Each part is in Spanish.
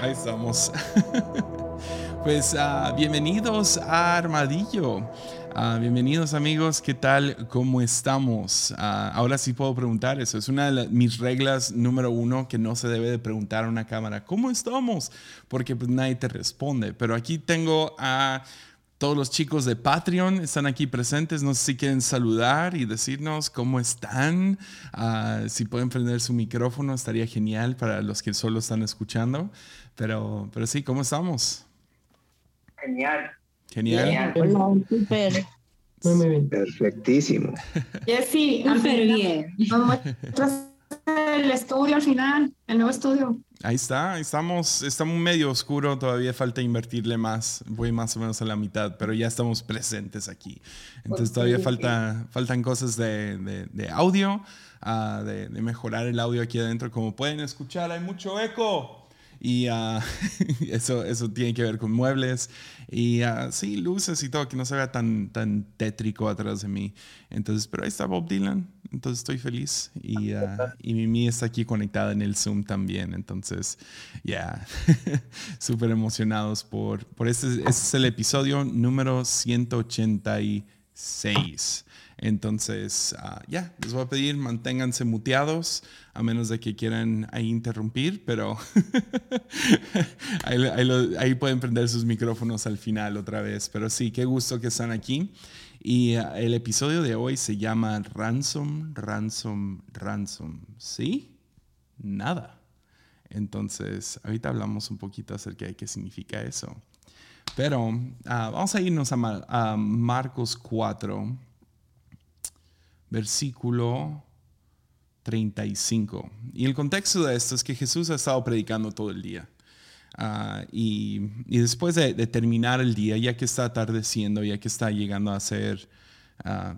Ahí estamos. pues uh, bienvenidos a Armadillo. Uh, bienvenidos amigos, ¿qué tal? ¿Cómo estamos? Uh, ahora sí puedo preguntar eso. Es una de mis reglas número uno que no se debe de preguntar a una cámara. ¿Cómo estamos? Porque pues, nadie te responde. Pero aquí tengo a todos los chicos de Patreon están aquí presentes. No sé si quieren saludar y decirnos cómo están. Uh, si pueden prender su micrófono, estaría genial para los que solo están escuchando. Pero, pero sí, ¿cómo estamos? Genial. Genial. Hola, súper. Muy, muy bien. Perfectísimo. Jessy, Súper bien. Vamos el estudio al final, el nuevo estudio. Ahí está, ahí estamos, estamos medio oscuro, todavía falta invertirle más, voy más o menos a la mitad, pero ya estamos presentes aquí. Entonces todavía falta, faltan cosas de, de, de audio, uh, de, de, mejorar el audio aquí adentro. Como pueden escuchar, hay mucho eco. Y uh, eso, eso tiene que ver con muebles y uh, sí, luces y todo, que no se vea tan, tan tétrico atrás de mí. Entonces, pero ahí está Bob Dylan, entonces estoy feliz. Y, uh, y Mimi está aquí conectada en el Zoom también. Entonces, ya, yeah. súper emocionados por, por este, este es el episodio número 186. Entonces, uh, ya, les voy a pedir, manténganse muteados, a menos de que quieran ahí interrumpir, pero ahí, pueden prender sus micrófonos al final otra vez. Pero sí, qué gusto que están aquí. Y uh, el episodio de hoy se llama Ransom, Ransom, Ransom. ¿Sí? Nada. Entonces, ahorita hablamos un poquito acerca de qué significa eso. Pero uh, vamos a irnos a, Mar a Marcos 4 versículo 35. Y el contexto de esto es que Jesús ha estado predicando todo el día. Uh, y, y, después de, terminar el día, ya que está atardeciendo, ya que está llegando a ser,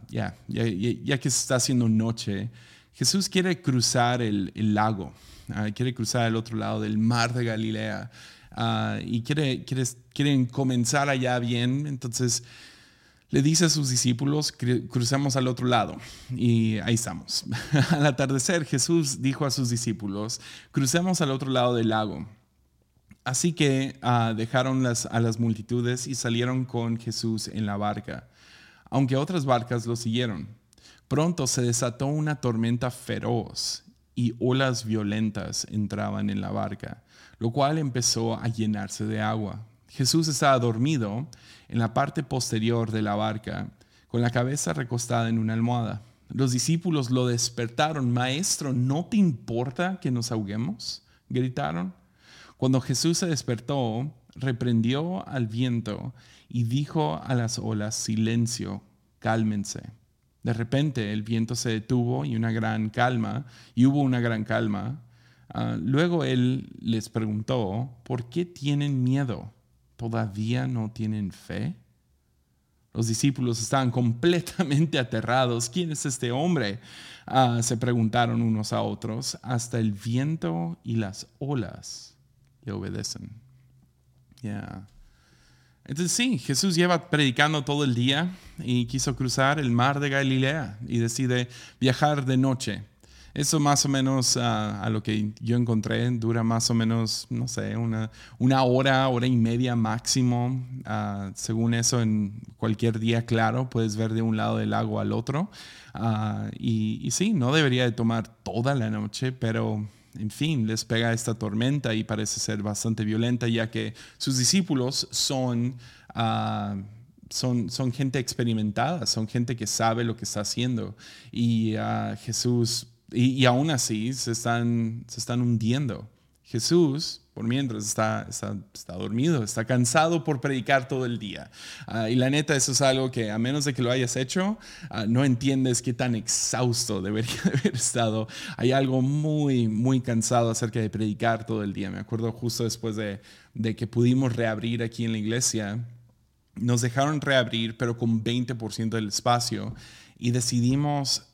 yeah, ya, ya, ya, que está haciendo noche, Jesús quiere cruzar el, el lago, quiere cruzar al otro lado del mar de Galilea y quiere, quiere, quieren comenzar allá bien. Entonces, le dice a sus discípulos, cruzamos al otro lado. Y ahí estamos. al atardecer, Jesús dijo a sus discípulos, crucemos al otro lado del lago. Así que uh, dejaron las, a las multitudes y salieron con Jesús en la barca, aunque otras barcas lo siguieron. Pronto se desató una tormenta feroz y olas violentas entraban en la barca, lo cual empezó a llenarse de agua. Jesús estaba dormido en la parte posterior de la barca, con la cabeza recostada en una almohada. Los discípulos lo despertaron. Maestro, ¿no te importa que nos ahoguemos? gritaron. Cuando Jesús se despertó, reprendió al viento y dijo a las olas, silencio, cálmense. De repente el viento se detuvo y una gran calma, y hubo una gran calma. Uh, luego él les preguntó, ¿por qué tienen miedo? ¿Todavía no tienen fe? Los discípulos estaban completamente aterrados. ¿Quién es este hombre? Uh, se preguntaron unos a otros. Hasta el viento y las olas le obedecen. Yeah. Entonces sí, Jesús lleva predicando todo el día y quiso cruzar el mar de Galilea y decide viajar de noche. Eso más o menos a lo que yo encontré dura más o menos, no sé, una, una hora, hora y media máximo. Uh, según eso, en cualquier día claro, puedes ver de un lado del lago al otro. Uh, y, y sí, no debería de tomar toda la noche, pero en fin, les pega esta tormenta y parece ser bastante violenta, ya que sus discípulos son, uh, son, son, gente experimentada, son gente que sabe lo que está haciendo. Y Jesús, y, y, aún así, se están, se están hundiendo. Jesús, por mientras, está, está, está, dormido, está cansado por predicar todo el día. Uh, y la neta, eso es algo que a menos de que lo hayas hecho, uh, no entiendes qué tan exhausto debería haber estado. Hay algo muy, muy cansado acerca de predicar todo el día. Me acuerdo justo después de, de que pudimos reabrir aquí en la iglesia, nos dejaron reabrir, pero con 20% del espacio, y decidimos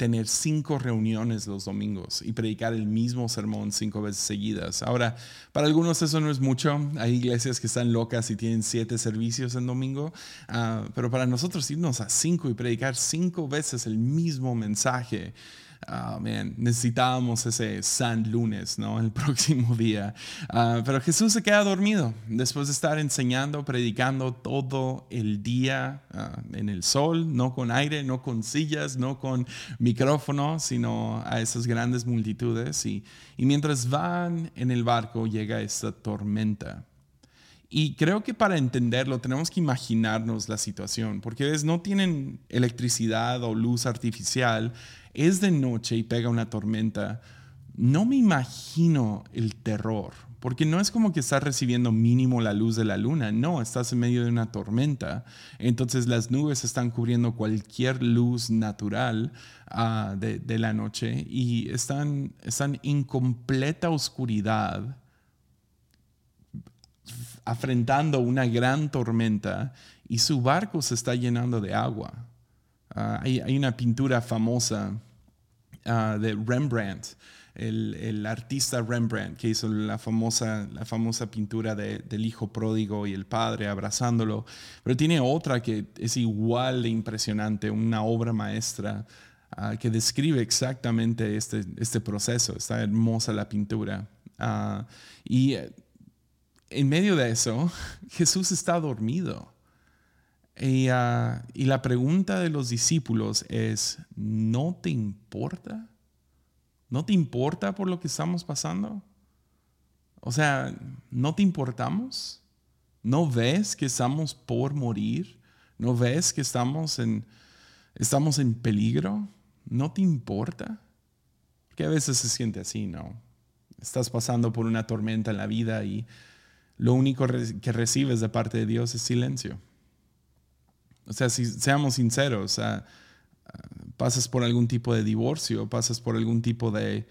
tener cinco reuniones los domingos y predicar el mismo sermón cinco veces seguidas. Ahora, para algunos eso no es mucho. Hay iglesias que están locas y tienen siete servicios en domingo, uh, pero para nosotros irnos a cinco y predicar cinco veces el mismo mensaje man, necesitábamos ese San Lunes, ¿no? El próximo día. Ah, pero Jesús se queda dormido después de estar enseñando, predicando todo el día ah, en el sol, no con aire, no con sillas, no con micrófono, sino a esas grandes multitudes. Y, y mientras van en el barco llega esta tormenta. Y creo que para entenderlo tenemos que imaginarnos la situación, porque no tienen electricidad o luz artificial, es de noche y pega una tormenta. No me imagino el terror, porque no es como que estás recibiendo mínimo la luz de la luna, no, estás en medio de una tormenta. Entonces las nubes están cubriendo cualquier luz natural ah, de, la noche y están, están en completa oscuridad afrentando una gran tormenta y su barco se está llenando de agua. Ah, hay, una pintura famosa ah, de Rembrandt, el, artista Rembrandt, que hizo la famosa, la famosa pintura del hijo pródigo y el padre abrazándolo, pero tiene otra que es igual de impresionante, una obra maestra. Ah, que describe exactamente este, este proceso. Está hermosa la pintura. y en medio de eso, Jesús está dormido. Ah, y, la pregunta de los discípulos es, ¿no te importa? ¿No te importa por lo que estamos pasando? O sea, ¿no te importamos? ¿No ves que estamos por morir? ¿No ves que estamos en, estamos en peligro? ¿No te importa? Porque a veces se siente así, ¿no? Estás pasando por una tormenta en la vida y lo único que recibes de parte de Dios es silencio. O sea, si seamos sinceros, pasas por algún tipo de divorcio, pasas por algún tipo de,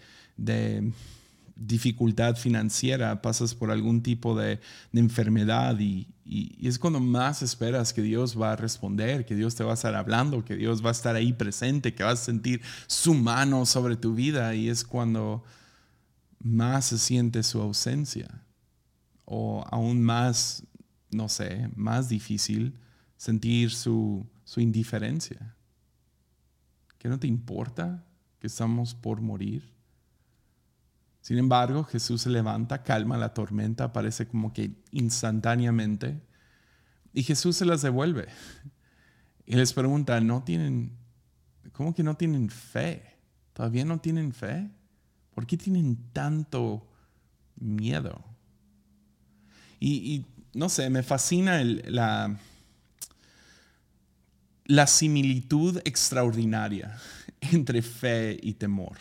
dificultad financiera, pasas por algún tipo de, enfermedad y, es cuando más esperas que Dios va a responder, que Dios te va a estar hablando, que Dios va a estar ahí presente, que vas a sentir su mano sobre tu vida y es cuando más se siente su ausencia o aún más, no sé, más difícil sentir su, indiferencia. ¿Que no te importa que estamos por morir? Sin embargo, Jesús se levanta, calma la tormenta, parece como que instantáneamente, y Jesús se las devuelve. Y les pregunta, ¿no tienen, cómo que no tienen fe? ¿Todavía no tienen fe? ¿Por qué tienen tanto miedo? Y, no sé, me fascina la, la similitud extraordinaria entre fe y temor.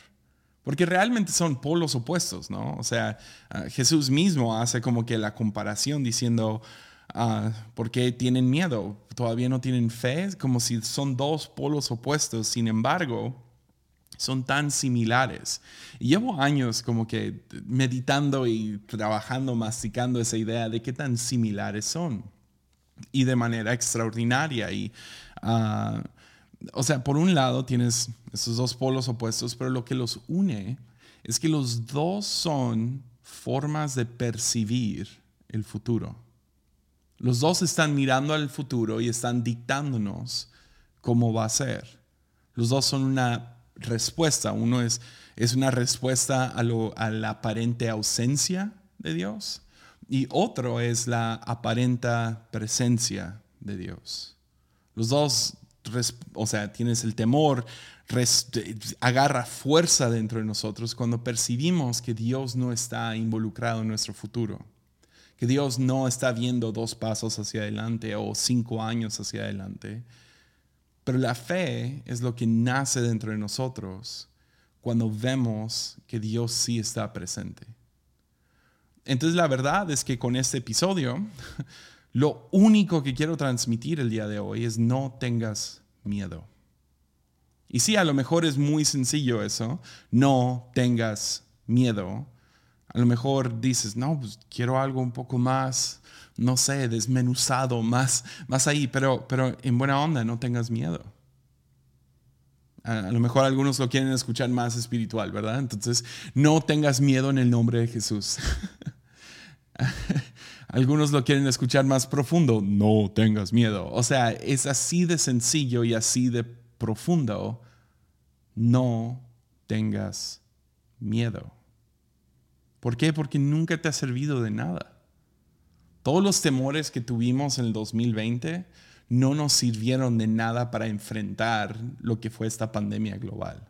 Porque realmente son polos opuestos, ¿no? O sea, ah, Jesús mismo hace como que la comparación diciendo, uh, ¿por qué tienen miedo? ¿Todavía no tienen fe? Como si son dos polos opuestos. Sin embargo, son tan similares. llevo años como que meditando y trabajando, masticando esa idea de qué tan similares son. Y de manera extraordinaria. Y, o sea, por un lado tienes esos dos polos opuestos, pero lo que los une es que los dos son formas de percibir el futuro. Los dos están mirando al futuro y están dictándonos cómo va a ser. Los dos son una respuesta. Uno es, es una respuesta a, a la aparente ausencia de Dios y otro es la aparenta presencia de Dios. Los dos, o sea, tienes el temor, agarra fuerza dentro de nosotros cuando percibimos que Dios no está involucrado en nuestro futuro, que Dios no está viendo dos pasos hacia adelante o cinco años hacia adelante, pero la fe es lo que nace dentro de nosotros cuando vemos que Dios sí está presente. Entonces la verdad es que con este episodio, lo único que quiero transmitir el día de hoy es no tengas miedo. Y sí, a lo mejor es muy sencillo eso, no tengas miedo. A lo mejor dices, no, pues quiero algo un poco más no sé, desmenuzado, más, más ahí, pero, pero en buena onda, no tengas miedo. A, lo mejor algunos lo quieren escuchar más espiritual, ¿verdad? Entonces, no tengas miedo en el nombre de Jesús. algunos lo quieren escuchar más profundo, no tengas miedo. O sea, es así de sencillo y así de profundo, no tengas miedo. ¿Por qué? Porque nunca te ha servido de nada. Todos los temores que tuvimos en el 2020 no nos sirvieron de nada para enfrentar lo que fue esta pandemia global.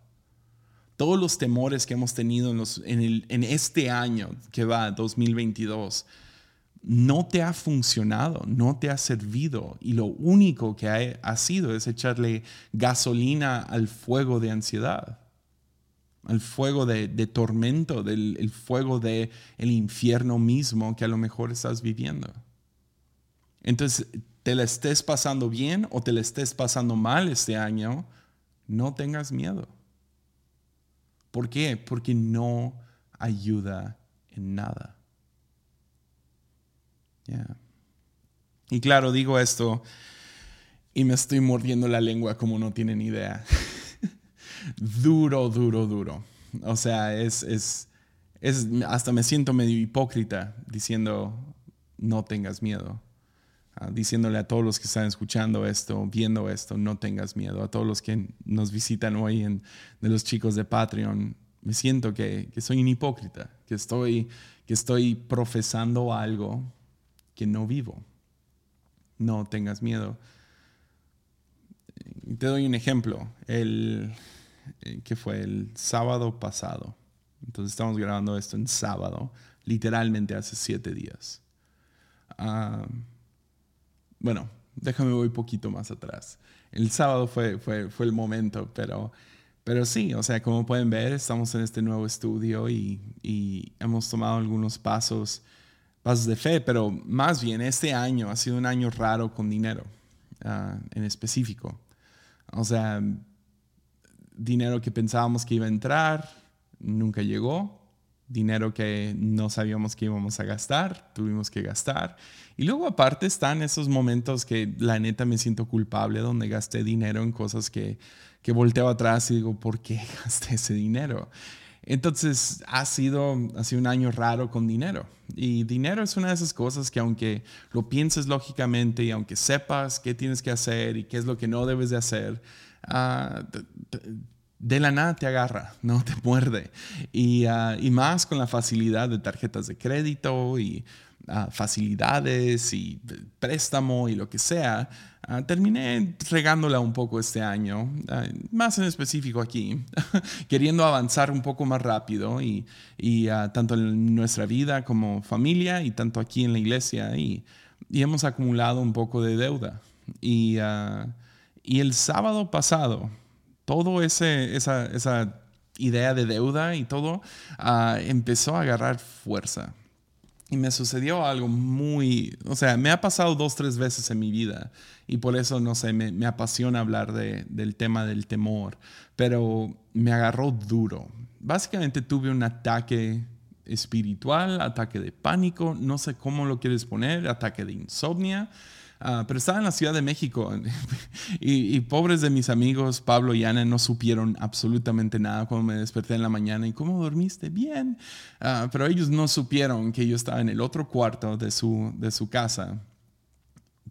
Todos los temores que hemos tenido en, este año que va, 2022, no te ha funcionado, no te ha servido y lo único que ha, sido es echarle gasolina al fuego de ansiedad, al fuego de, tormento, del fuego del el infierno mismo que a lo mejor estás viviendo. Entonces, te la estés pasando bien o te la estés pasando mal este año, no tengas miedo. ¿Por qué? Porque no ayuda en nada. Y claro, digo esto y me estoy mordiendo la lengua como no tienen idea. duro, duro, duro. O sea, es, es, es, hasta me siento medio hipócrita diciendo, no tengas miedo. Ah, diciéndole a todos los que están escuchando esto, viendo esto, no tengas miedo. A todos los que nos visitan hoy en, de los chicos de Patreon, me siento que, que, soy un hipócrita, que estoy, que estoy profesando algo que no vivo. No tengas miedo. Te doy un ejemplo. El, eh, que fue el sábado pasado. Entonces estamos grabando esto en sábado, literalmente hace siete días. Ah, bueno, déjame voy poquito más atrás. El sábado fue, fue, fue el momento, pero, pero sí, o sea, como pueden ver, estamos en este nuevo estudio y, y hemos tomado algunos pasos, de fe, pero más bien este año ha sido un año raro con dinero uh, en específico. O sea, dinero que pensábamos que iba a entrar, nunca llegó dinero que no sabíamos que íbamos a gastar, tuvimos que gastar. Y luego aparte están esos momentos que la neta me siento culpable, donde gasté dinero en cosas que, que volteo atrás y digo, ¿por qué gasté ese dinero? Entonces ha sido, ha un año raro con dinero. Y dinero es una de esas cosas que aunque lo pienses lógicamente y aunque sepas qué tienes que hacer y qué es lo que no debes de hacer, uh, de la nada te agarra, ¿no? Te muerde. Y, ah, y más con la facilidad de tarjetas de crédito y ah, facilidades y préstamo y lo que sea. Ah, terminé regándola un poco este año, más en específico aquí, queriendo avanzar un poco más rápido y, y tanto en nuestra vida como familia y tanto aquí en la iglesia y, y hemos acumulado un poco de deuda. Y, y el sábado pasado, todo ese, esa, esa idea de deuda y todo ah, empezó a agarrar fuerza. Y me sucedió algo muy, o sea, me ha pasado dos, tres veces en mi vida y por eso, no sé, me, apasiona hablar de, del tema del temor, pero me agarró duro. Básicamente tuve un ataque espiritual, ataque de pánico, no sé cómo lo quieres poner, ataque de insomnia. Ah, pero estaba en la Ciudad de México y, pobres de mis amigos Pablo y Ana no supieron absolutamente nada cuando me desperté en la mañana. ¿Y cómo dormiste? Bien. Ah, pero ellos no supieron que yo estaba en el otro cuarto de su, de su casa,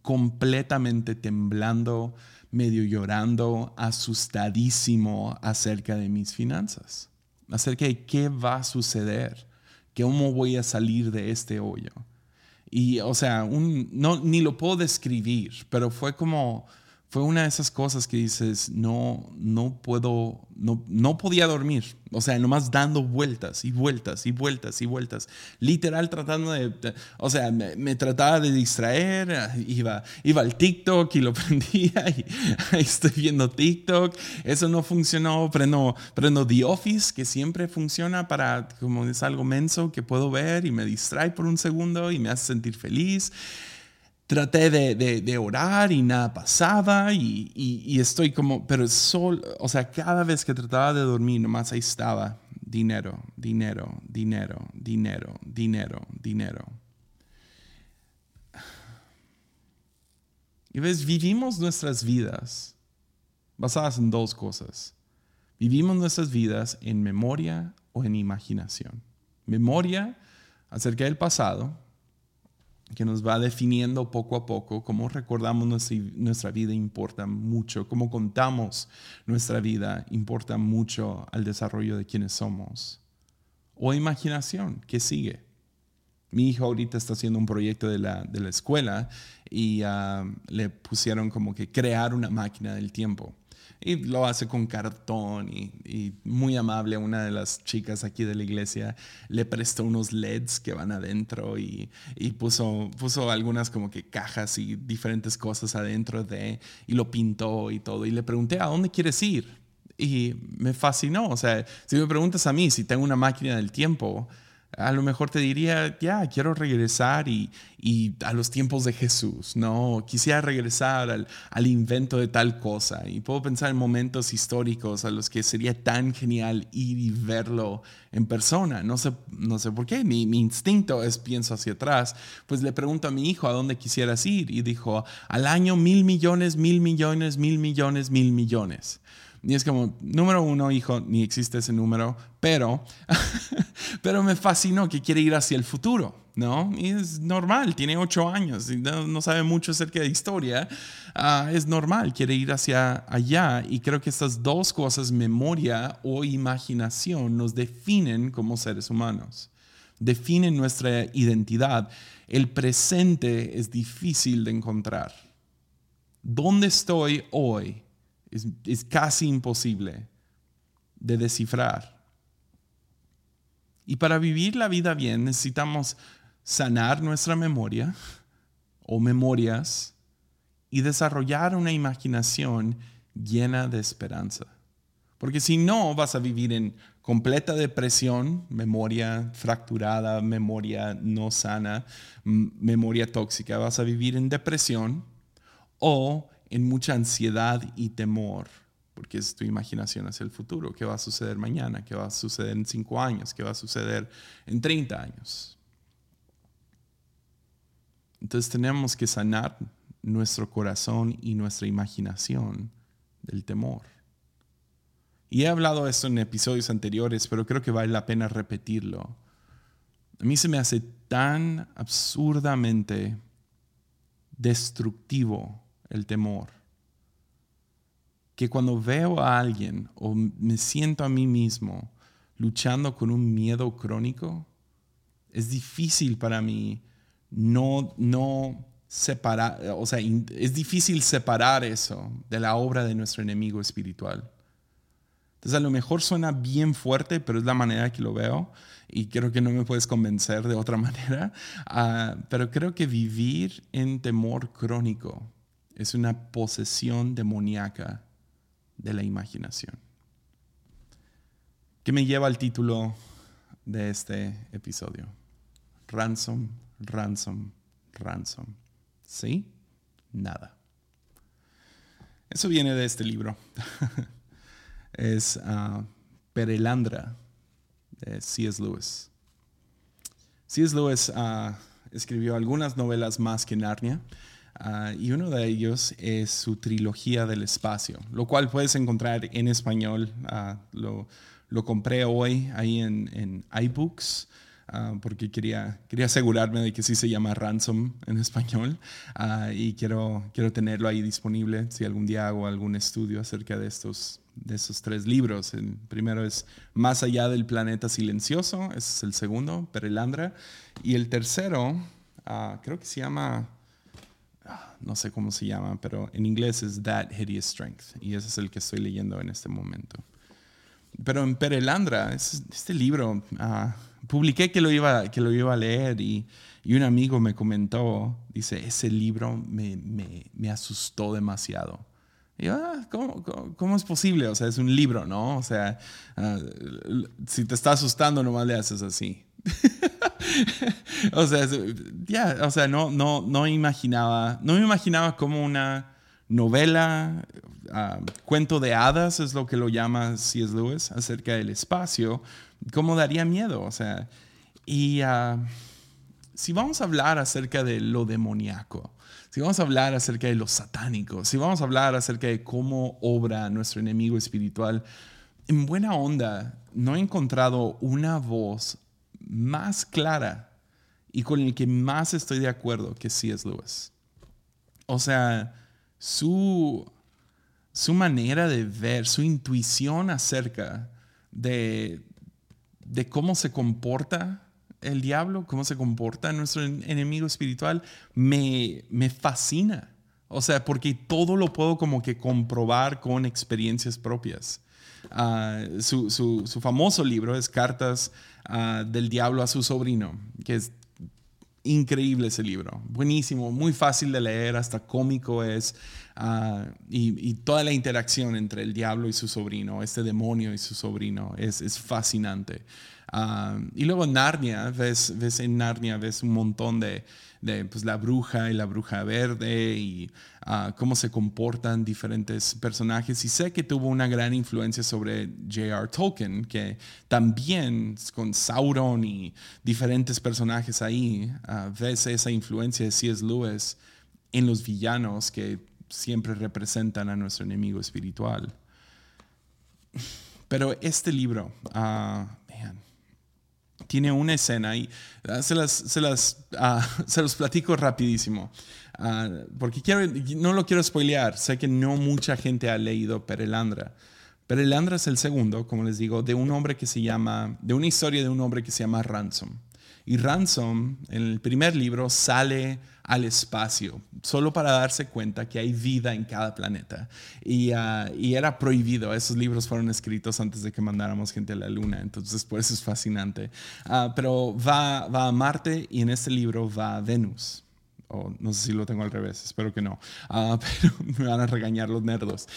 completamente temblando, medio llorando, asustadísimo acerca de mis finanzas, acerca de qué va a suceder, cómo voy a salir de este hoyo. Y, o sea, un, no, ni lo puedo describir, pero fue como fue una de esas cosas que dices, no, no puedo, no, no podía dormir. O sea, nomás dando vueltas y vueltas y vueltas y vueltas. Literal tratando de, o sea, me, trataba de distraer, iba, iba al TikTok y lo prendía y ahí estoy viendo TikTok. Eso no funcionó. Prendo, prendo The Office, que siempre funciona para, como es algo menso que puedo ver y me distrae por un segundo y me hace sentir feliz traté de, orar y nada pasaba y, estoy como, pero sol, o sea, cada vez que trataba de dormir, nomás ahí estaba, dinero, dinero, dinero, dinero, dinero, dinero. Y ves, vivimos nuestras vidas basadas en dos cosas. Vivimos nuestras vidas en memoria o en imaginación. Memoria acerca del pasado que nos va definiendo poco a poco. Cómo recordamos nuestra, nuestra, vida importa mucho. Cómo contamos nuestra vida importa mucho al desarrollo de quienes somos. O imaginación, que sigue. Mi hijo ahorita está haciendo un proyecto de la, de la escuela y ah, le pusieron como que crear una máquina del tiempo y lo hace con cartón y, muy amable. Una de las chicas aquí de la iglesia le prestó unos LEDs que van adentro y, y, puso, puso algunas como que cajas y diferentes cosas adentro de y lo pintó y todo. Y le pregunté a dónde quieres ir y me fascinó. O sea si me preguntas a mí si tengo una máquina del tiempo a lo mejor te diría, ya, quiero regresar y, a los tiempos de Jesús, ¿no? Quisiera regresar al, invento de tal cosa. Y puedo pensar en momentos históricos a los que sería tan genial ir y verlo en persona. No sé, no sé por qué, mi, mi instinto es pienso hacia atrás. Pues le pregunto a mi hijo a dónde quisieras ir y dijo, al año mil millones, mil millones, mil millones, mil millones. Y es como, número uno, hijo, ni existe ese número, pero, pero me fascinó que quiere ir hacia el futuro, ¿no? Y es normal, tiene ocho años y no, sabe mucho acerca de historia. Ah, es normal, quiere ir hacia allá. Y creo que estas dos cosas, memoria o imaginación, nos definen como seres humanos, definen nuestra identidad. El presente es difícil de encontrar. ¿Dónde estoy hoy? Es, casi imposible de descifrar. Y para vivir la vida bien necesitamos sanar nuestra memoria o memorias y desarrollar una imaginación llena de esperanza. Porque si no, vas a vivir en completa depresión, memoria fracturada, memoria no sana, memoria tóxica. Vas a vivir en depresión o en mucha ansiedad y temor, porque es tu imaginación hacia el futuro, qué va a suceder mañana, qué va a suceder en cinco años, qué va a suceder en 30 años. Entonces tenemos que sanar nuestro corazón y nuestra imaginación del temor. Y he hablado esto en episodios anteriores, pero creo que vale la pena repetirlo. A mí se me hace tan absurdamente destructivo el temor. Que cuando veo a alguien o me siento a mí mismo luchando con un miedo crónico, es difícil para mí no, no separar, o sea, es difícil separar eso de la obra de nuestro enemigo espiritual. Entonces a lo mejor suena bien fuerte, pero es la manera que lo veo y creo que no me puedes convencer de otra manera. Ah, pero creo que vivir en temor crónico es una posesión demoníaca de la imaginación. ¿Qué me lleva al título de este episodio? Ransom, ransom, ransom. ¿Sí? Nada. Eso viene de este libro. es uh, Perelandra de C.S. Lewis. C.S. Lewis uh, escribió algunas novelas más que Narnia. Ah, y uno de ellos es su trilogía del espacio, lo cual puedes encontrar en español. Ah, lo, lo, compré hoy ahí en, en iBooks. Ah, porque quería, quería asegurarme de que sí se llama Ransom en español y quiero, quiero tenerlo ahí disponible si algún día hago algún estudio acerca de estos, de esos tres libros. El primero es Más allá del planeta silencioso, ese es el segundo, Perelandra, y el tercero creo que se llama no sé cómo se llama, pero en inglés es That Hideous Strength, y ese es el que estoy leyendo en este momento. Pero en Perelandra, este libro, uh, publiqué que lo, iba, que lo iba a leer y, y, un amigo me comentó, dice, ese libro me, me, asustó demasiado. Y yo, ah, ¿cómo, cómo, es posible? O sea, es un libro, ¿no? O sea, si te está asustando, nomás le haces así. o sea, ya, o sea, no, no, no imaginaba, no me imaginaba como una novela, ah, cuento de hadas es lo que lo llama C.S. Lewis acerca del espacio, cómo daría miedo, o sea, y uh, si vamos a hablar acerca de lo demoníaco, si vamos a hablar acerca de lo satánico, si vamos a hablar acerca de cómo obra nuestro enemigo espiritual, en buena onda, no he encontrado una voz más clara y con el que más estoy de acuerdo que sí es Lewis. O sea, su, su manera de ver, su intuición acerca de, de cómo se comporta el diablo, cómo se comporta nuestro enemigo espiritual, me, me fascina. O sea, porque todo lo puedo como que comprobar con experiencias propias. Ah, su, su, famoso libro es Cartas ah, del Diablo a su sobrino, que es increíble ese libro, buenísimo, muy fácil de leer, hasta cómico es, ah, y, toda la interacción entre el diablo y su sobrino, este demonio y su sobrino, es, es fascinante. y luego Narnia, ves, ves en Narnia, ves un montón de, de pues, la bruja y la bruja verde y ah, cómo se comportan diferentes personajes. Y sé que tuvo una gran influencia sobre J.R. Tolkien, que también con Sauron y diferentes personajes ahí, uh, ves esa influencia de C.S. Lewis en los villanos que siempre representan a nuestro enemigo espiritual. Pero este libro, uh, tiene una escena y ah, se las, se las ah, se los platico rapidísimo. Ah, porque quiero, no lo quiero spoilear. Sé que no mucha gente ha leído Perelandra. Perelandra es el segundo, como les digo, de un hombre que se llama, de una historia de un hombre que se llama Ransom. Y Ransom, en el primer libro, sale al espacio, solo para darse cuenta que hay vida en cada planeta. Y, ah, y, era prohibido, esos libros fueron escritos antes de que mandáramos gente a la Luna, entonces por eso es fascinante. Uh, pero va, va a Marte y en este libro va a Venus. O no sé si lo tengo al revés, espero que no. Uh, pero me van a regañar los nerdos.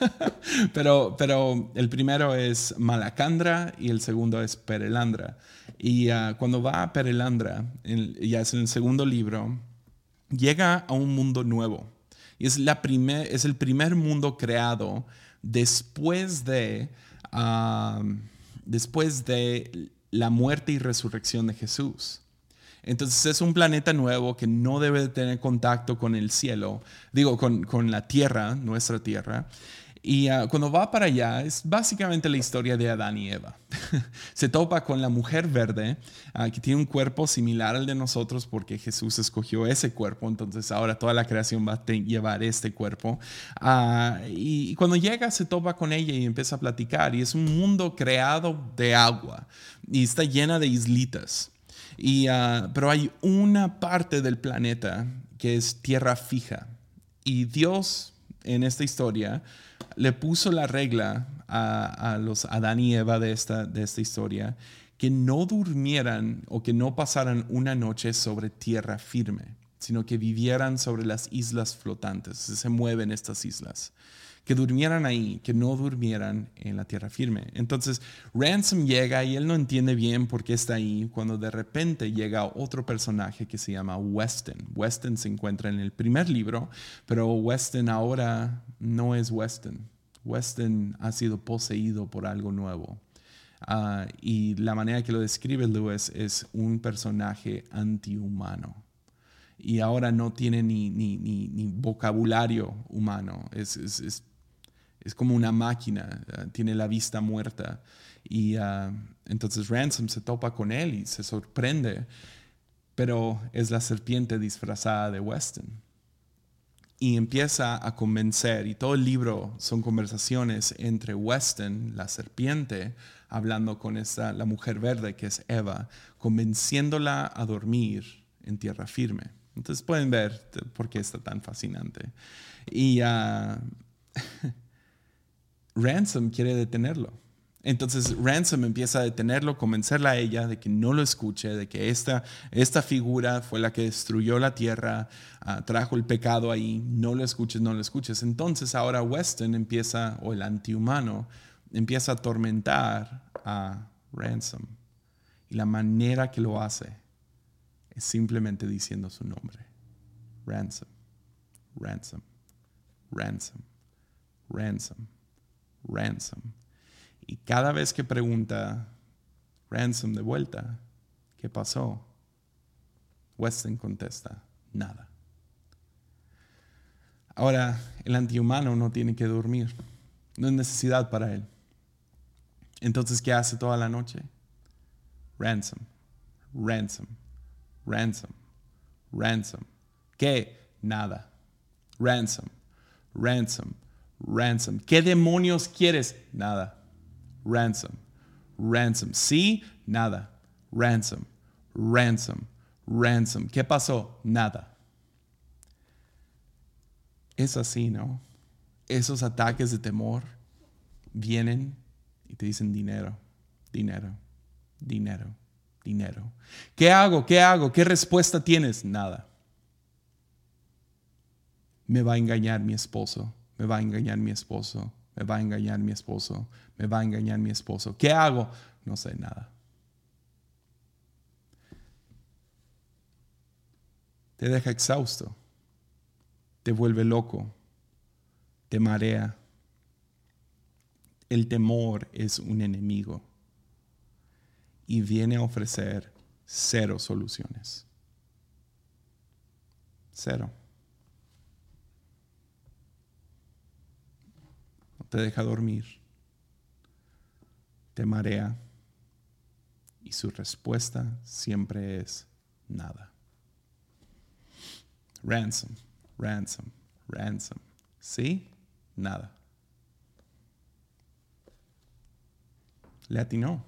pero, pero el primero es Malacandra y el segundo es Perelandra. Y uh, cuando va a Perelandra, ya es en el segundo libro, llega a un mundo nuevo. Y es, la primer, es el primer mundo creado después de, uh, después de la muerte y resurrección de Jesús. Entonces es un planeta nuevo que no debe tener contacto con el cielo, digo, con, con la tierra, nuestra tierra. Y ah, cuando va para allá es básicamente la historia de Adán y Eva. Se topa con la mujer verde uh, que tiene un cuerpo similar al de nosotros porque Jesús escogió ese cuerpo, entonces ahora toda la creación va a llevar este cuerpo. Uh, y, cuando llega se topa con ella y empieza a platicar y es un mundo creado de agua y está llena de islitas. Y, pero hay una parte del planeta que es tierra fija. Y Dios en esta historia le puso la regla a, los Adán y Eva de esta, de esta historia que no durmieran o que no pasaran una noche sobre tierra firme, sino que vivieran sobre las islas flotantes, se mueven estas islas que durmieran ahí, que no durmieran en la tierra firme. Entonces, Ransom llega y él no entiende bien por qué está ahí, cuando de repente llega otro personaje que se llama Weston. Weston se encuentra en el primer libro, pero Weston ahora no es Weston. Weston ha sido poseído por algo nuevo. Ah, y la manera que lo describe Lewis es un personaje antihumano y ahora no tiene ni, ni, ni, vocabulario humano. Es, es como una máquina, eh, tiene la vista muerta. Y ah, entonces Ransom se topa con él y se sorprende, pero es la serpiente disfrazada de Weston. Y empieza a convencer, y todo el libro son conversaciones entre Weston, la serpiente, hablando con esta, la mujer verde que es Eva, convenciéndola a dormir en tierra firme. Entonces pueden ver por qué está tan fascinante. Y uh, Ransom quiere detenerlo. Entonces Ransom empieza a detenerlo, convencerla a ella de que no lo escuche, de que esta, esta figura fue la que destruyó la tierra, ah, trajo el pecado ahí, no lo escuches, no lo escuches. Entonces ahora Weston empieza, o el antihumano, empieza a atormentar a Ransom. Y la manera que lo hace es simplemente diciendo su nombre. Ransom, ransom, ransom, ransom ransom. Y cada vez que pregunta ransom de vuelta, ¿qué pasó? Weston contesta, nada. Ahora, el antihumano no tiene que dormir. No es necesidad para él. Entonces, ¿qué hace toda la noche? Ransom, ransom, ransom, ransom. ¿Qué? Nada. Ransom, ransom, ransom. ¿Qué demonios quieres? Nada. Ransom, ransom. ¿Sí? Nada. Ransom, ransom, ransom. ¿Qué pasó? Nada. Es así, ¿no? Esos ataques de temor vienen y te dicen dinero, dinero, dinero, dinero. ¿Qué hago? ¿Qué hago? ¿Qué respuesta tienes? Nada. Me va a engañar mi esposo, me va a engañar mi esposo, me va a engañar mi esposo, me va a engañar mi esposo. ¿Qué hago? No sé nada. Te deja exhausto, te vuelve loco, te marea. El temor es un enemigo y viene a ofrecer cero soluciones. Cero. Te deja dormir. Te marea. Y su respuesta siempre es nada. Ransom, ransom, ransom. ¿Sí? Nada. Le atinó.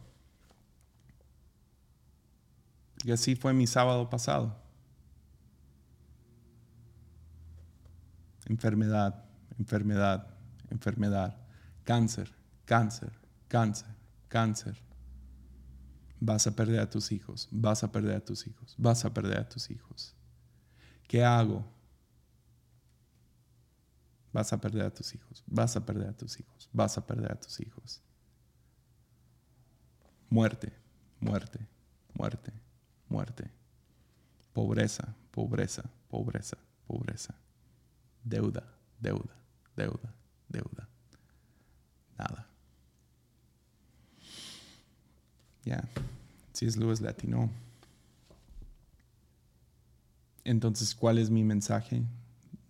Y así fue mi sábado pasado. Enfermedad, enfermedad, enfermedad. Cáncer, cáncer, cáncer, cáncer. Vas a perder a tus hijos, vas a perder a tus hijos, vas a perder a tus hijos. ¿Qué hago? Vas a perder a tus hijos, vas a perder a tus hijos, vas a perder a tus hijos. Muerte, muerte, muerte, muerte. Pobreza, pobreza, pobreza, pobreza. Deuda, deuda, deuda, deuda. Nada. Ya, si es Luis Latino. Entonces, ¿cuál es mi mensaje?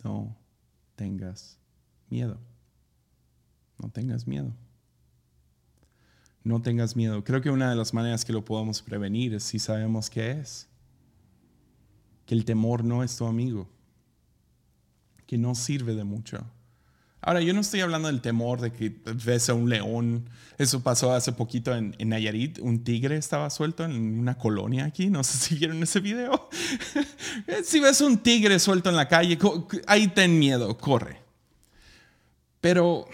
No tengas miedo. No tengas miedo. No tengas miedo. Creo que una de las maneras que lo podemos prevenir es si sabemos qué es. Que el temor no es tu amigo. Que no sirve de mucho. Ahora, yo no estoy hablando del temor de que ves a un león. Eso pasó hace poquito en, Nayarit. Un tigre estaba suelto en una colonia aquí. No sé si vieron ese video. si ves un tigre suelto en la calle, ahí ten miedo, corre. Pero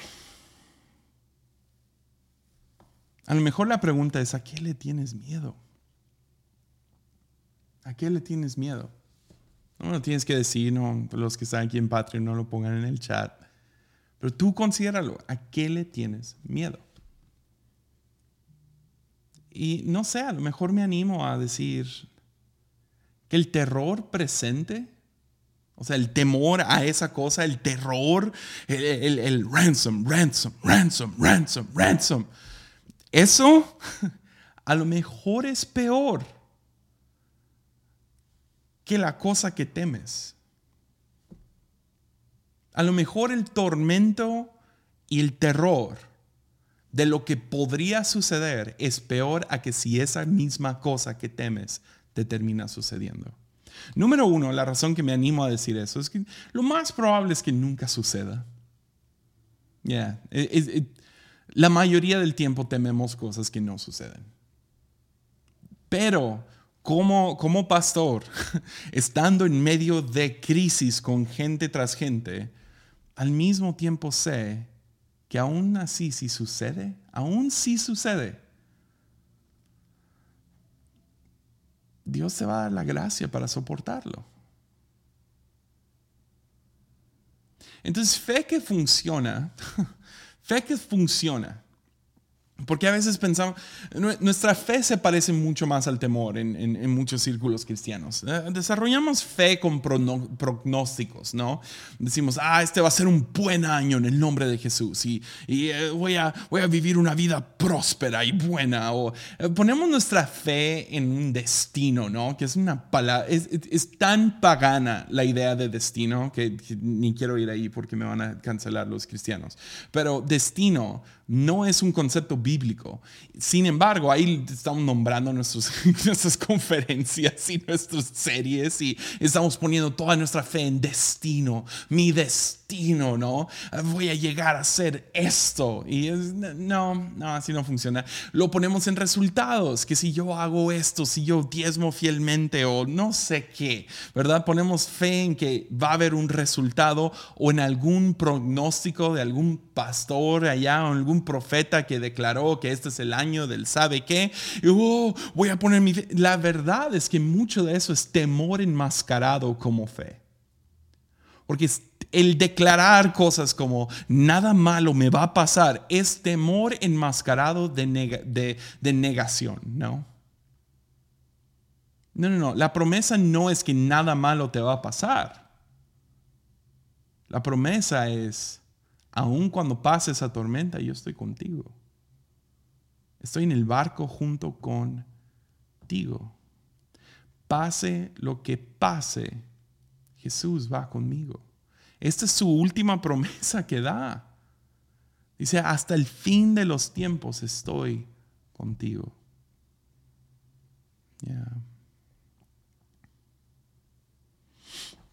a lo mejor la pregunta es, ¿a qué le tienes miedo? ¿A qué le tienes miedo? No lo tienes que decir, no, los que están aquí en Patreon no lo pongan en el chat. Pero tú considéralo, ¿a qué le tienes miedo? Y no sé, a lo mejor me animo a decir que el terror presente, o sea, el temor a esa cosa, el terror, el, el, el ransom, ransom, ransom, ransom, ransom. Eso a lo mejor es peor que la cosa que temes. A lo mejor el tormento y el terror de lo que podría suceder es peor a que si esa misma cosa que temes te termina sucediendo. Número uno, la razón que me animo a decir eso es que lo más probable es que nunca suceda. Yeah. La mayoría del tiempo tememos cosas que no suceden. Pero como, como pastor, estando en medio de crisis con gente tras gente, al mismo tiempo sé que aún así si sucede, aún si sucede, Dios te va a dar la gracia para soportarlo. Entonces, fe que funciona, fe que funciona, porque a veces pensamos, nuestra fe se parece mucho más al temor en, muchos círculos cristianos. Eh, desarrollamos fe con pronósticos, ¿no? Decimos, ah, este va a ser un buen año en el nombre de Jesús y, eh, voy, a, voy a vivir una vida próspera y buena. O eh, ponemos nuestra fe en un destino, ¿no? Que es una palabra, es, tan pagana la idea de destino que ni quiero ir ahí porque me van a cancelar los cristianos. Pero destino no es un concepto bíblico. Sin embargo, ahí estamos nombrando nuestras conferencias y nuestras series y estamos poniendo toda nuestra fe en destino, mi destino, ¿no? Voy a llegar a ser esto. Y no, no, así no funciona. Lo ponemos en resultados, que si yo hago esto, si yo diezmo fielmente o no sé qué, ¿verdad? Ponemos fe en que va a haber un resultado o en algún pronóstico de algún pastor allá o algún profeta que declaró que este es el año del sabe qué. Y, oh, voy a poner mi fe. La verdad es que mucho de eso es temor enmascarado como fe. Porque el declarar cosas como nada malo me va a pasar es temor enmascarado de, de, de negación, ¿no? No, no, no. La promesa no es que nada malo te va a pasar. La promesa es, aun cuando pase esa tormenta, yo estoy contigo. Estoy en el barco junto contigo. Pase lo que pase, Jesús va conmigo. Esta es su última promesa que da. Dice, hasta el fin de los tiempos estoy contigo.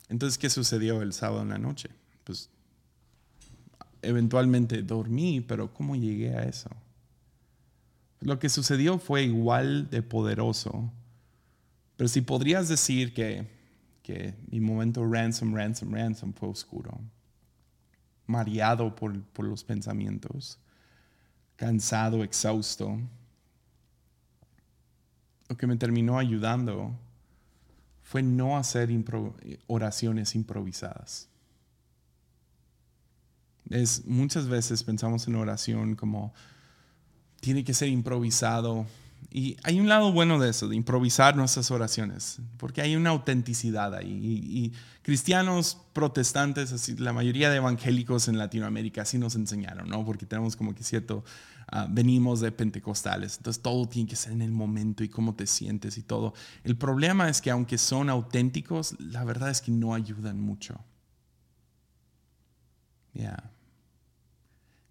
Entonces, ¿qué sucedió el sábado en la noche? Pues eventualmente dormí, pero ¿cómo llegué a eso? Lo que sucedió fue igual de poderoso, pero si podrías decir que, que mi momento ransom, ransom, ransom fue oscuro, mareado por, por los pensamientos, cansado, exhausto, lo que me terminó ayudando fue no hacer oraciones improvisadas. Es, muchas veces pensamos en oración como tiene que ser improvisado. Y hay un lado bueno de eso, de improvisar nuestras oraciones, porque hay una autenticidad ahí. Y, cristianos protestantes, así, la mayoría de evangélicos en Latinoamérica así nos enseñaron, ¿no? Porque tenemos como que cierto Ah, venimos de pentecostales, entonces todo tiene que ser en el momento y cómo te sientes y todo. El problema es que aunque son auténticos, la verdad es que no ayudan mucho. Ya.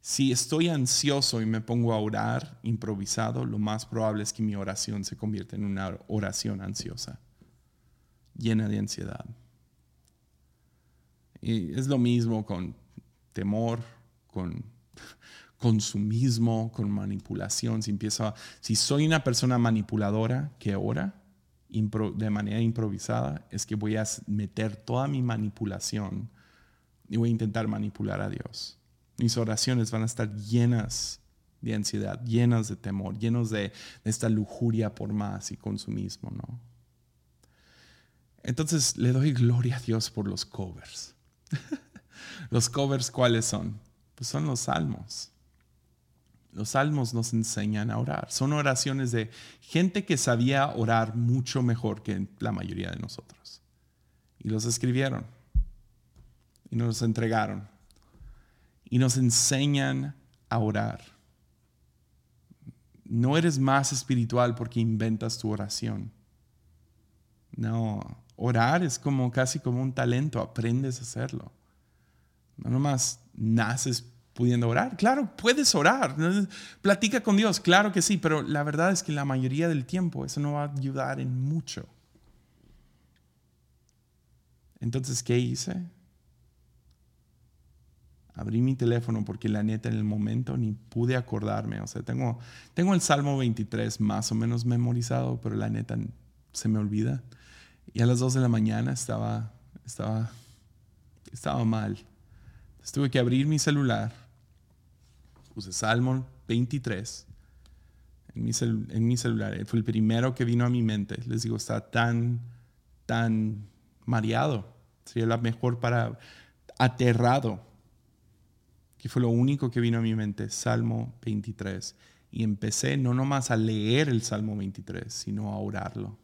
Si estoy ansioso y me pongo a orar improvisado, lo más probable es que mi oración se convierta en una oración ansiosa, llena de ansiedad. Y es lo mismo con temor, con consumismo, con manipulación, si empiezo si soy una persona manipuladora que ora de manera improvisada, es que voy a meter toda mi manipulación y voy a intentar manipular a Dios. Mis oraciones van a estar llenas de ansiedad, llenas de temor, llenos de, esta lujuria por más y consumismo, ¿no? Entonces le doy gloria a Dios por los covers. los covers, ¿cuáles son? Pues son los salmos. Los salmos nos enseñan a orar. Son oraciones de gente que sabía orar mucho mejor que la mayoría de nosotros. Y los escribieron. Y nos los entregaron. Y nos enseñan a orar. No eres más espiritual porque inventas tu oración. No, orar es como casi como un talento, aprendes a hacerlo. No nomás naces pudiendo orar. Claro, puedes orar. Platica con Dios, claro que sí, pero la verdad es que la mayoría del tiempo eso no va a ayudar en mucho. Entonces, ¿qué hice? Abrí mi teléfono porque la neta en el momento ni pude acordarme. O sea, tengo, tengo el Salmo 23 más o menos memorizado, pero la neta se me olvida. Y a las 2 de la mañana estaba, estaba, estaba mal. tuve que abrir mi celular, puse Salmo 23 en mi, en mi celular. Fue el primero que vino a mi mente. Les digo, está tan, tan mareado. Sería la mejor para aterrado. Que fue lo único que vino a mi mente, Salmo 23. Y empecé no nomás a leer el Salmo 23, sino a orarlo.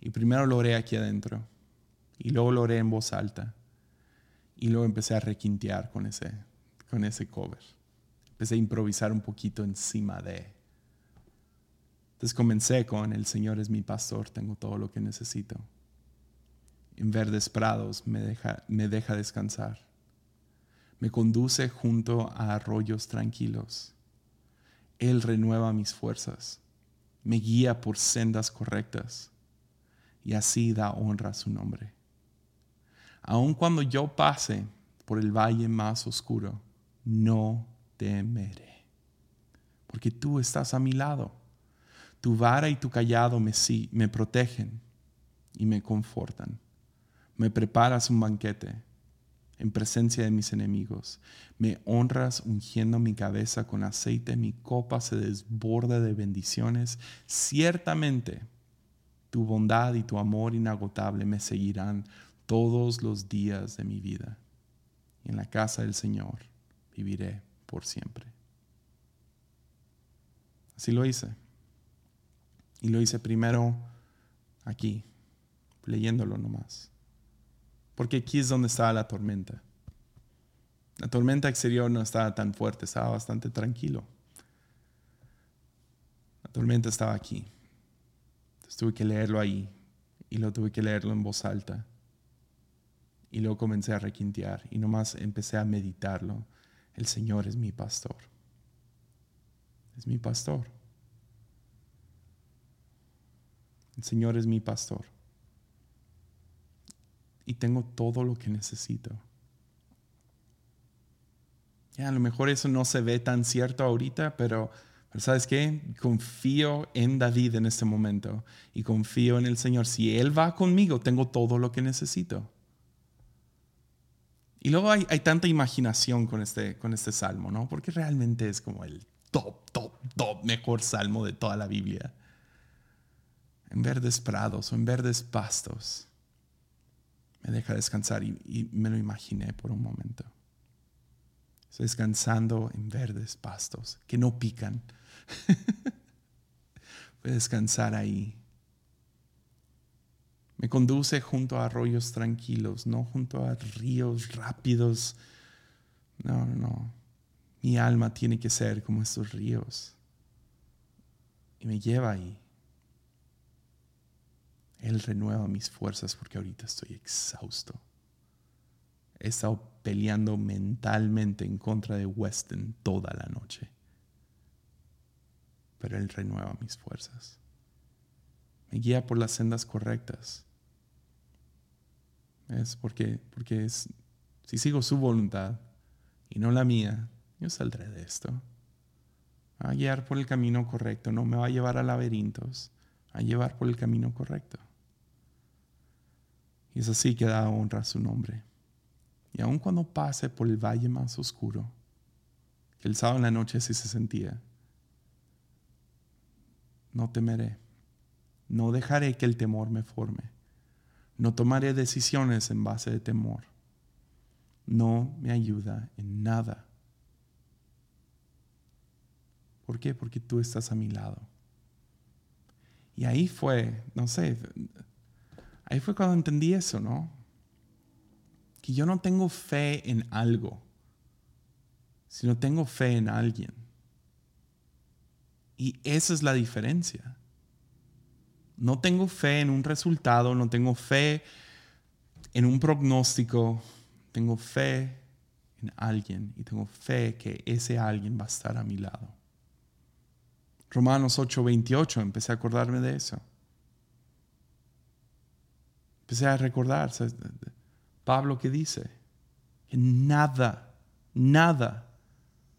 Y primero lo oré aquí adentro. Y luego lo oré en voz alta. Y luego empecé a requintear con ese, con ese cover empecé a improvisar un poquito encima de. Entonces comencé con el Señor es mi pastor, tengo todo lo que necesito. En verdes prados me deja, me deja descansar. Me conduce junto a arroyos tranquilos. Él renueva mis fuerzas, me guía por sendas correctas y así da honra a su nombre. Aun cuando yo pase por el valle más oscuro, no temeré, porque tú estás a mi lado. Tu vara y tu callado me, me protegen y me confortan. Me preparas un banquete en presencia de mis enemigos. Me honras ungiendo mi cabeza con aceite, mi copa se desborda de bendiciones. Ciertamente tu bondad y tu amor inagotable me seguirán todos los días de mi vida. En la casa del Señor viviré por siempre. Así lo hice. Y lo hice primero aquí, leyéndolo nomás. Porque aquí es donde estaba la tormenta. La tormenta exterior no estaba tan fuerte, estaba bastante tranquilo. La tormenta estaba aquí. Entonces tuve que leerlo ahí y lo tuve que leerlo en voz alta. Y luego comencé a requintear y nomás empecé a meditarlo. El Señor es mi pastor. Es mi pastor. El Señor es mi pastor y tengo todo lo que necesito. Ya, a lo mejor eso no se ve tan cierto ahorita, pero, ¿sabes qué? Confío en David en este momento y confío en el Señor. Si Él va conmigo, tengo todo lo que necesito. Y luego hay, hay, tanta imaginación con este, con este salmo, ¿no? Porque realmente es como el top, top, top mejor salmo de toda la Biblia. En verdes prados o en verdes pastos me deja descansar y, me lo imaginé por un momento. Estoy descansando en verdes pastos que no pican. Voy a descansar ahí. Me conduce junto a arroyos tranquilos, no junto a ríos rápidos. No, no, no. Mi alma tiene que ser como estos ríos. Y me lleva ahí. Él renueva mis fuerzas porque ahorita estoy exhausto. He estado peleando mentalmente en contra de Weston toda la noche. Pero Él renueva mis fuerzas. Me guía por las sendas correctas. Es porque, porque es, si sigo su voluntad y no la mía, yo saldré de esto. Va a guiar por el camino correcto, no me va a llevar a laberintos, a llevar por el camino correcto. Y es así que da honra su nombre. Y aun cuando pase por el valle más oscuro, que el sábado en la noche así se sentía, no temeré, no dejaré que el temor me forme, no tomaré decisiones en base de temor, no me ayuda en nada. ¿Por qué? Porque tú estás a mi lado. Y ahí fue, no sé, Ahí fue cuando entendí eso, ¿no? Que yo no tengo fe en algo, sino tengo fe en alguien. Y esa es la diferencia. No tengo fe en un resultado, no tengo fe en un pronóstico, tengo fe en alguien y tengo fe que ese alguien va a estar a mi lado. Romanos 8:28, empecé a acordarme de eso. Empecé a recordar, Pablo que dice, que nada, nada,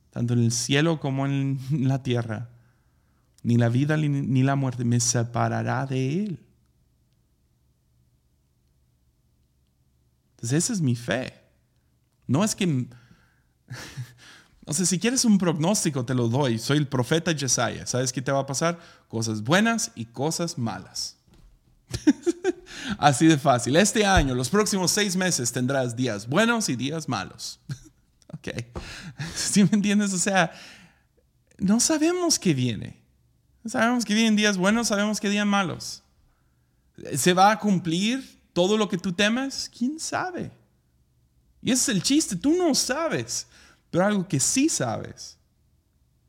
tanto en el cielo como en la tierra, ni la vida ni la muerte me separará de Él. Entonces esa es mi fe. No es que, no sé, si quieres un pronóstico te lo doy. Soy el profeta Jesaja. ¿Sabes qué te va a pasar? Cosas buenas y cosas malas. Así de fácil. Este año, los próximos seis meses, tendrás días buenos y días malos. ok. ¿Sí me entiendes? O sea, no sabemos qué viene. Sabemos que vienen días buenos, sabemos que días malos. ¿Se va a cumplir todo lo que tú temes? ¿Quién sabe? Y ese es el chiste, tú no sabes, pero algo que sí sabes,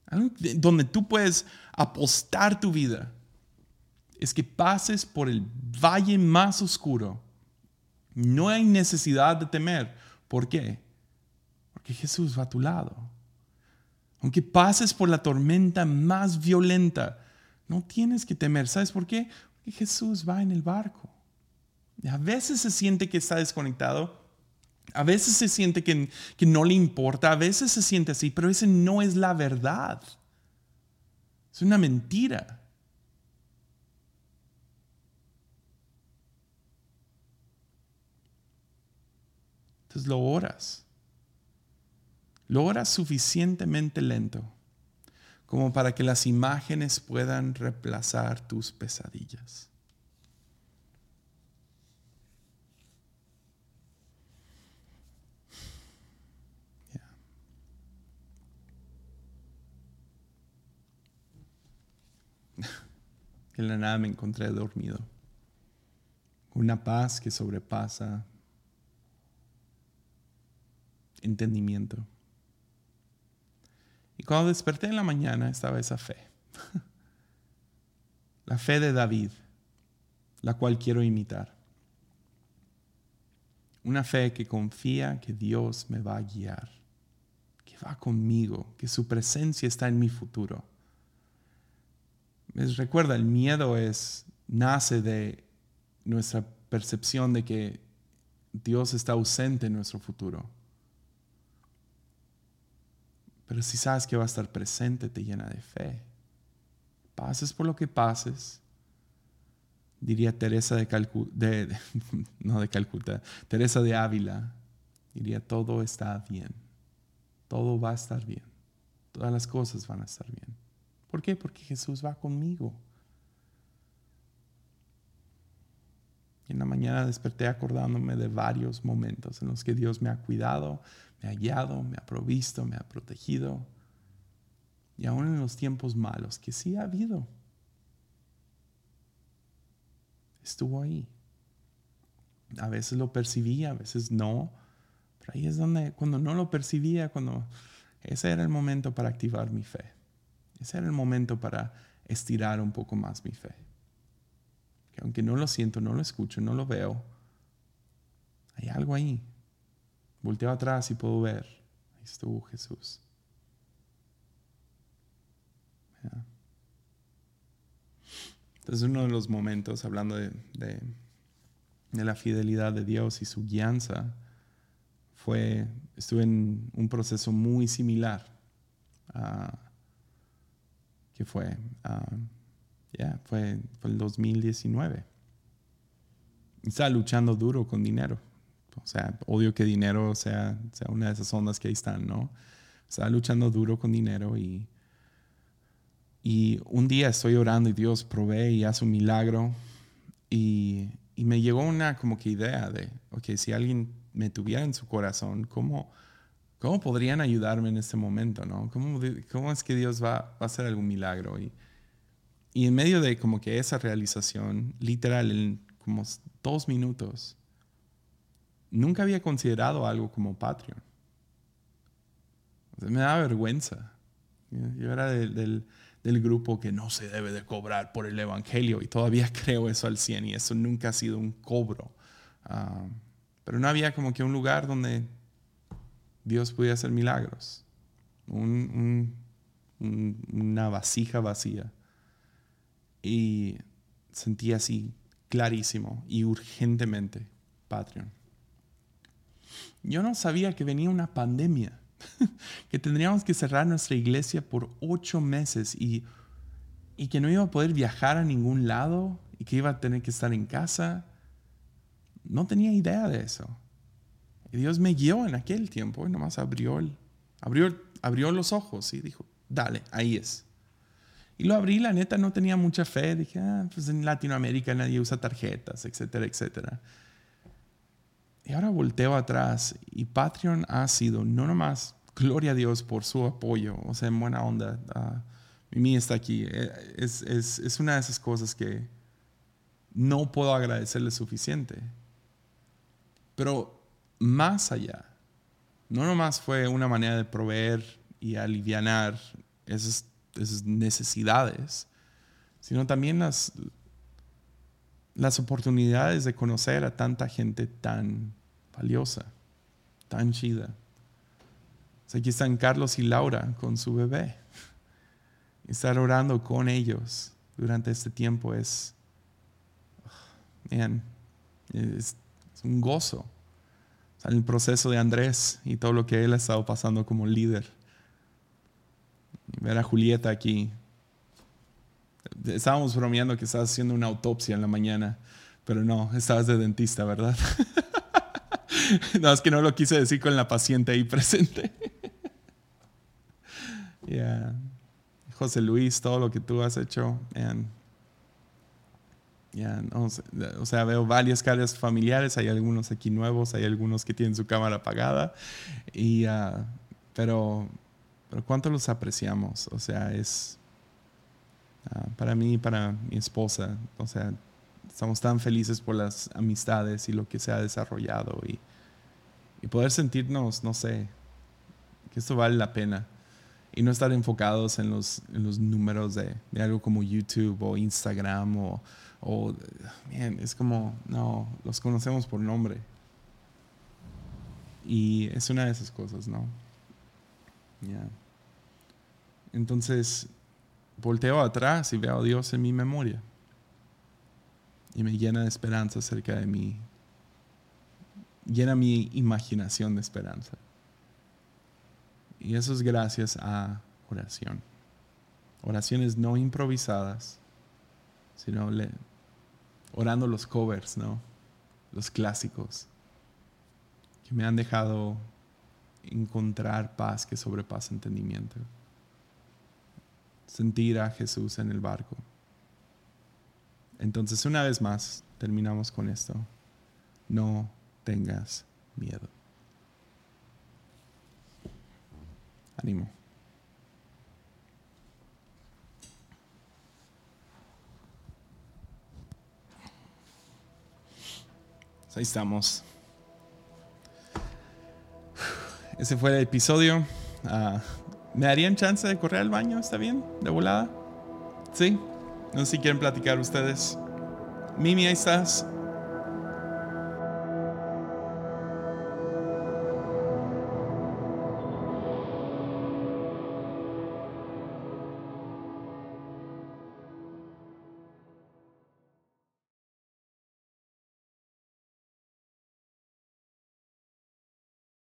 algo donde tú puedes apostar tu vida es que pases por el valle más oscuro. No hay necesidad de temer. ¿Por qué? Porque Jesús va a tu lado. Aunque pases por la tormenta más violenta, no tienes que temer. ¿Sabes por qué? Porque Jesús va en el barco. A veces se siente que está desconectado, a veces se siente que, que no le importa, a veces se siente así, pero ese no es la verdad. Es una mentira. Entonces lo oras. Lo oras suficientemente lento como para que las imágenes puedan reemplazar tus pesadillas. En la nada me encontré dormido. Una paz que sobrepasa entendimiento. Y cuando desperté en la mañana estaba esa fe. la fe de David, la cual quiero imitar. Una fe que confía que Dios me va a guiar, que va conmigo, que su presencia está en mi futuro. recuerda, el miedo es, nace de nuestra percepción de que Dios está ausente en nuestro futuro. Pero si sabes que va a estar presente, te llena de fe. Pases por lo que pases, diría Teresa de no de Calcuta, Teresa de Ávila, diría, todo está bien, todo va a estar bien, todas las cosas van a estar bien. ¿Por qué? Porque Jesús va conmigo. Y en la mañana desperté acordándome de varios momentos en los que Dios me ha cuidado, me ha guiado, me ha provisto, me ha protegido. Y aún en los tiempos malos, que sí ha habido, estuvo ahí. A veces lo percibía, a veces no. Pero ahí es donde, cuando no lo percibía, cuando ese era el momento para activar mi fe. Ese era el momento para estirar un poco más mi fe. Que aunque no lo siento, no lo escucho, no lo veo, hay algo ahí Volteo atrás y puedo ver. Ahí estuvo Jesús. Entonces uno de los momentos, hablando de, de, la fidelidad de Dios y su guianza, fue, estuve en un proceso muy similar. que fue, ya fue, fue el 2019. Estaba luchando duro con dinero o sea, odio que dinero sea, sea una de esas ondas que ahí están, ¿no? Estaba luchando duro con dinero y, y un día estoy orando y Dios provee y hace un milagro y, y me llegó una como que idea de, ok, si alguien me tuviera en su corazón, ¿cómo, cómo podrían ayudarme en este momento, no? ¿Cómo, cómo es que Dios va, va a hacer algún milagro? Y, y en medio de como que esa realización, literal, en como dos minutos, nunca había considerado algo como Patreon. me da vergüenza. Yo era del, grupo que no se debe de cobrar por el Evangelio y todavía creo eso al 100 y eso nunca ha sido un cobro. Ah, pero no había como que un lugar donde Dios pudiera hacer milagros. una vasija vacía. Y sentí así clarísimo y urgentemente Patreon yo no sabía que venía una pandemia, que tendríamos que cerrar nuestra iglesia por ocho meses y, y que no iba a poder viajar a ningún lado y que iba a tener que estar en casa. No tenía idea de eso. Y Dios me guió en aquel tiempo y nomás abrió, abrió, abrió los ojos y dijo, dale, ahí es. Y lo abrí, la neta no tenía mucha fe. Dije, ah, pues en Latinoamérica nadie usa tarjetas, etcétera, etcétera. Y ahora volteo atrás y Patreon ha sido no nomás, gloria a Dios por su apoyo, o sea, en buena onda. Uh, Mimi está aquí. Eh, es, es, es, una de esas cosas que no puedo agradecerle suficiente. Pero más allá, no nomás fue una manera de proveer y aliviar esas, esas necesidades, sino también las, las oportunidades de conocer a tanta gente tan valiosa, tan chida. aquí están Carlos y Laura con su bebé. Estar orando con ellos durante este tiempo es, man, es, un gozo. O el proceso de Andrés y todo lo que él ha estado pasando como líder. Ver a Julieta aquí. Estábamos bromeando que estabas haciendo una autopsia en la mañana, pero no, estabas de dentista, ¿verdad? no, es que no lo quise decir con la paciente ahí presente. yeah. José Luis, todo lo que tú has hecho. And, o sea, veo varias caras familiares, hay algunos aquí nuevos, hay algunos que tienen su cámara apagada, y, uh, pero, pero cuánto los apreciamos, o sea, es uh, para mí y para mi esposa, o sea, estamos tan felices por las amistades y lo que se ha desarrollado y, y poder sentirnos, no sé, que esto vale la pena y no estar enfocados en los, en los números de, de, algo como YouTube o Instagram o, o es como, no, los conocemos por nombre. Y es una de esas cosas, ¿no? Yeah. Entonces, volteo atrás y veo a Dios en mi memoria. Y me llena de esperanza acerca de mí. Llena mi imaginación de esperanza. Y eso es gracias a oración. Oraciones no improvisadas, sino orando los covers, ¿no? Los clásicos, que me han dejado encontrar paz que sobrepasa entendimiento. Sentir a Jesús en el barco. Entonces, una vez más, terminamos con esto. No tengas miedo. Ánimo. Ahí estamos. Ese fue el episodio. Ah, ¿Me darían chance de correr al baño? ¿Está bien? ¿De volada? ¿Sí? No sé si quieren platicar ustedes. Mimi, ahí estás.